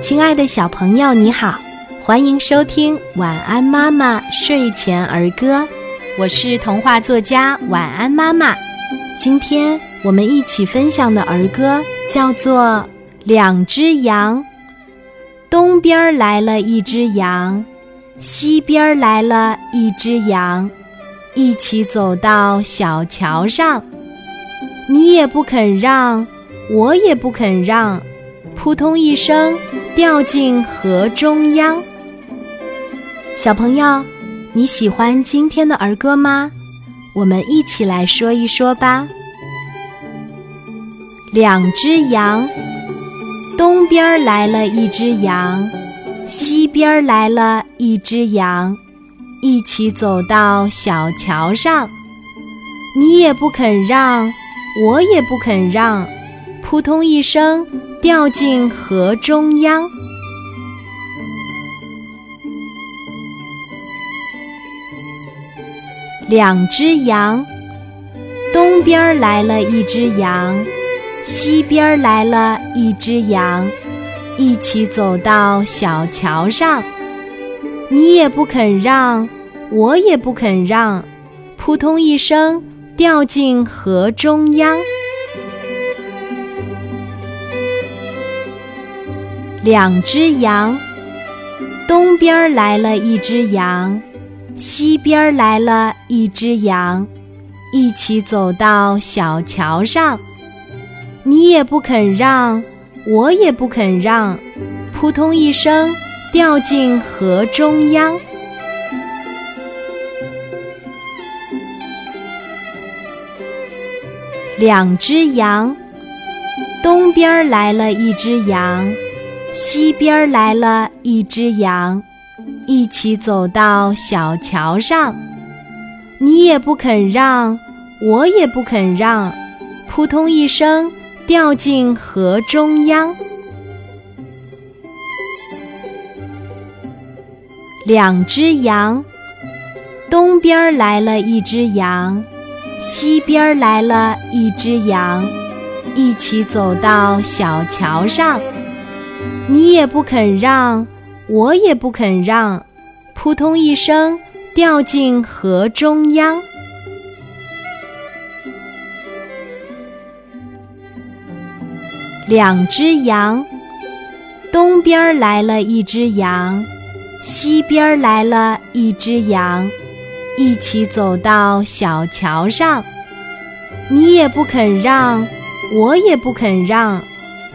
亲爱的小朋友，你好，欢迎收听《晚安妈妈睡前儿歌》，我是童话作家晚安妈妈。今天我们一起分享的儿歌叫做《两只羊》。东边来了一只羊，西边来了一只羊，一起走到小桥上。你也不肯让，我也不肯让，扑通一声。掉进河中央。小朋友，你喜欢今天的儿歌吗？我们一起来说一说吧。两只羊，东边来了一只羊，西边来了一只羊，一起走到小桥上。你也不肯让，我也不肯让，扑通一声。掉进河中央。两只羊，东边来了一只羊，西边来了一只羊，一起走到小桥上。你也不肯让，我也不肯让，扑通一声掉进河中央。两只羊，东边来了一只羊，西边来了一只羊，一起走到小桥上。你也不肯让，我也不肯让，扑通一声掉进河中央。两只羊，东边来了一只羊。西边来了一只羊，一起走到小桥上。你也不肯让，我也不肯让，扑通一声掉进河中央。两只羊，东边来了一只羊，西边来了一只羊，一起走到小桥上。你也不肯让，我也不肯让，扑通一声掉进河中央。两只羊，东边来了一只羊，西边来了一只羊，一起走到小桥上。你也不肯让，我也不肯让，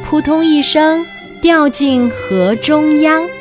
扑通一声。掉进河中央。